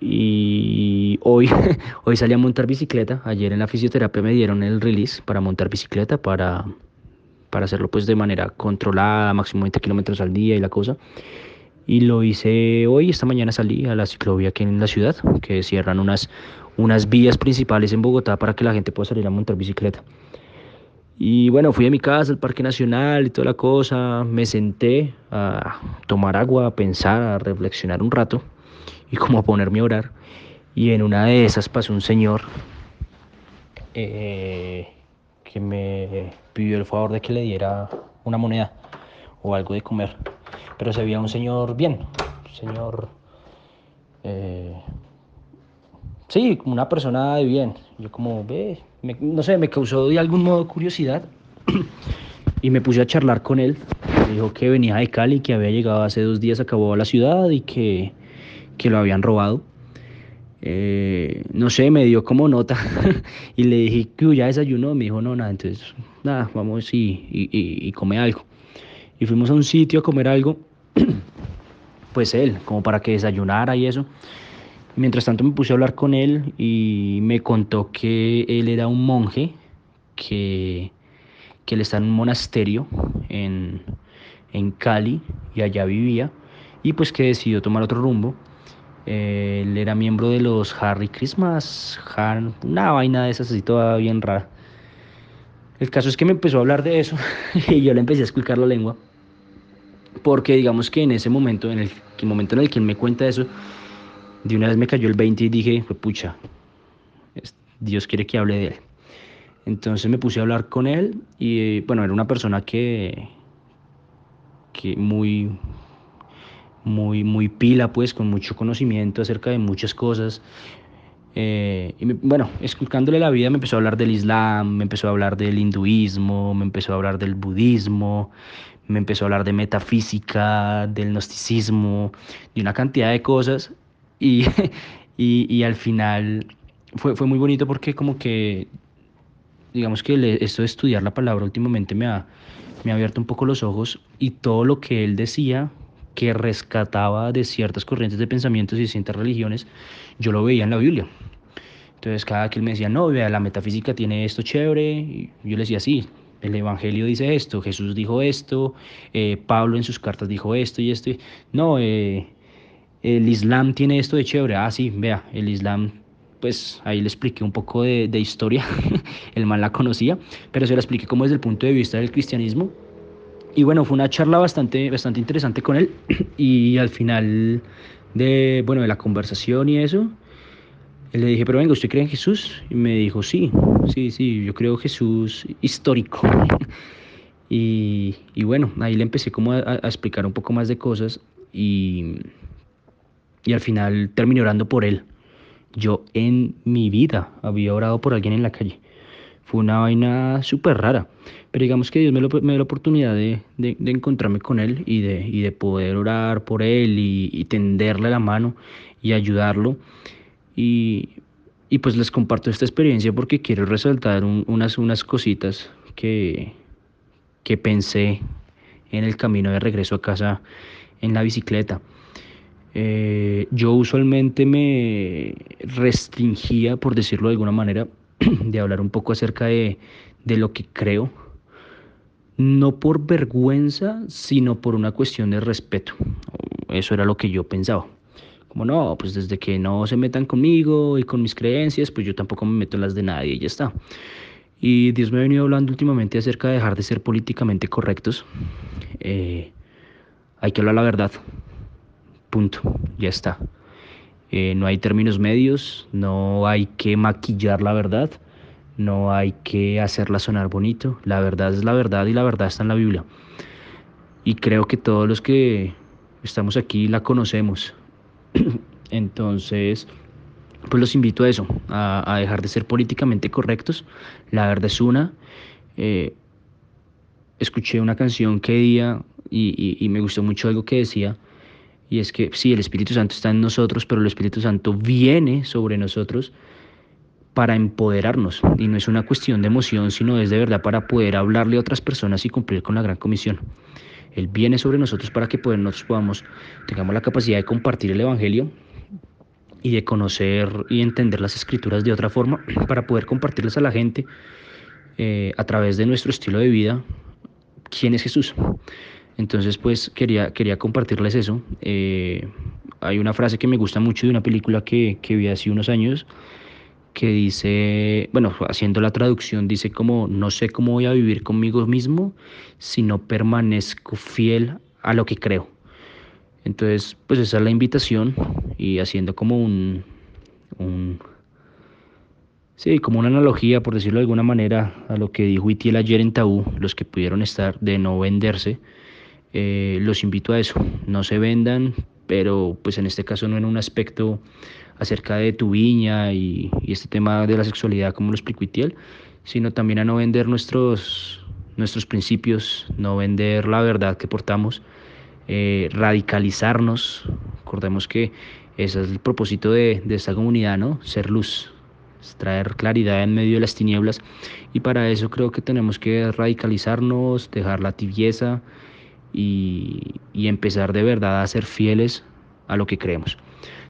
Y hoy, hoy salí a montar bicicleta. Ayer en la fisioterapia me dieron el release para montar bicicleta, para, para hacerlo pues de manera controlada, máximo 20 kilómetros al día y la cosa. Y lo hice hoy, esta mañana salí a la ciclovía aquí en la ciudad, que cierran unas, unas vías principales en Bogotá para que la gente pueda salir a montar bicicleta. Y bueno, fui a mi casa, al Parque Nacional y toda la cosa, me senté a tomar agua, a pensar, a reflexionar un rato y como a ponerme a orar. Y en una de esas pasó un señor eh, que me pidió el favor de que le diera una moneda o algo de comer. Pero se veía un señor bien, un señor... Eh, sí, una persona de bien. Yo como, ve, no sé, me causó de algún modo curiosidad y me puse a charlar con él. Me dijo que venía de Cali, que había llegado hace dos días, acabó a la ciudad y que, que lo habían robado. Eh, no sé, me dio como nota y le dije que ya desayunó, me dijo no, nada, entonces nada, vamos y, y, y, come algo. Y fuimos a un sitio a comer algo, pues él, como para que desayunara y eso. Mientras tanto me puse a hablar con él y me contó que él era un monje, que, que él está en un monasterio en, en Cali y allá vivía y pues que decidió tomar otro rumbo. Él era miembro de los Harry Christmas, una vaina de esas así toda bien rara. El caso es que me empezó a hablar de eso y yo le empecé a explicar la lengua. Porque digamos que en ese momento, en el, momento en el que él me cuenta eso, de una vez me cayó el 20 y dije, pues pucha, Dios quiere que hable de él. Entonces me puse a hablar con él y bueno, era una persona que, que muy, muy, muy pila, pues, con mucho conocimiento acerca de muchas cosas. Eh, y bueno, explicándole la vida me empezó a hablar del Islam, me empezó a hablar del hinduismo, me empezó a hablar del budismo, me empezó a hablar de metafísica, del gnosticismo, de una cantidad de cosas y, y, al final fue, fue muy bonito porque como que, digamos que esto de estudiar la palabra últimamente me ha, me ha abierto un poco los ojos y todo lo que él decía que rescataba de ciertas corrientes de pensamientos y distintas religiones, yo lo veía en la Biblia. Entonces cada él me decía, no, vea, la metafísica tiene esto chévere, y yo le decía, sí, el Evangelio dice esto, Jesús dijo esto, eh, Pablo en sus cartas dijo esto y esto. No, eh, el Islam tiene esto de chévere. Ah, sí, vea, el Islam, pues ahí le expliqué un poco de, historia, el mal la conocía, pero se la expliqué como desde el punto de vista del cristianismo. Y bueno, fue una charla bastante, bastante interesante con él y al final de, bueno, de la conversación y eso, le dije, pero venga, ¿usted cree en Jesús? Y me dijo, sí, sí, sí, yo creo Jesús histórico. y, y, bueno, ahí le empecé como a, a, explicar un poco más de cosas y, y al final terminé orando por él. Yo en mi vida había orado por alguien en la calle. Fue una vaina súper rara. Pero digamos que Dios me, dio la oportunidad de, de, encontrarme con él y de, y de poder orar por él y, tenderle la mano y ayudarlo. Y, y, pues les comparto esta experiencia porque quiero resaltar unas, unas cositas que, que pensé en el camino de regreso a casa en la bicicleta. Eh, yo usualmente me restringía, por decirlo de alguna manera, de hablar un poco acerca de, de lo que creo, no por vergüenza, sino por una cuestión de respeto. Eso era lo que yo pensaba. Como no, pues desde que no se metan conmigo y con mis creencias, pues yo tampoco me meto en las de nadie y ya está. Y Dios me ha venido hablando últimamente acerca de dejar de ser políticamente correctos. Eh, hay que hablar la verdad. Punto, ya está. Eh, no hay términos medios, no hay que maquillar la verdad, no hay que hacerla sonar bonito. La verdad es la verdad y la verdad está en la Biblia. Y creo que todos los que estamos aquí la conocemos. Entonces, pues los invito a eso, a, dejar de ser políticamente correctos. La verdad es una. Eh, escuché una canción que día y, y me gustó mucho algo que decía y es que sí, el Espíritu Santo está en nosotros, pero el Espíritu Santo viene sobre nosotros para empoderarnos. Y no es una cuestión de emoción, sino es de verdad para poder hablarle a otras personas y cumplir con la gran comisión. Él viene sobre nosotros para que nosotros podamos, tengamos la capacidad de compartir el Evangelio y de conocer y entender las escrituras de otra forma para poder compartirles a la gente eh, a través de nuestro estilo de vida quién es Jesús. Entonces, pues quería, quería compartirles eso. Eh, hay una frase que me gusta mucho de una película que, que vi hace unos años que dice, bueno, haciendo la traducción, dice como, no sé cómo voy a vivir conmigo mismo si no permanezco fiel a lo que creo. Entonces, pues esa es la invitación y haciendo como un, un sí, como una analogía, por decirlo de alguna manera, a lo que dijo Itiel ayer en Tabú, los que pudieron estar de no venderse, eh, los invito a eso, no se vendan, pero pues en este caso no en un aspecto acerca de tu viña y, este tema de la sexualidad, como lo explicó Itiel, sino también a no vender nuestros, nuestros principios, no vender la verdad que portamos, eh, radicalizarnos. Recordemos que ese es el propósito de, de esta comunidad, ¿no? Ser luz, traer claridad en medio de las tinieblas y para eso creo que tenemos que radicalizarnos, dejar la tibieza y, y empezar de verdad a ser fieles a lo que creemos.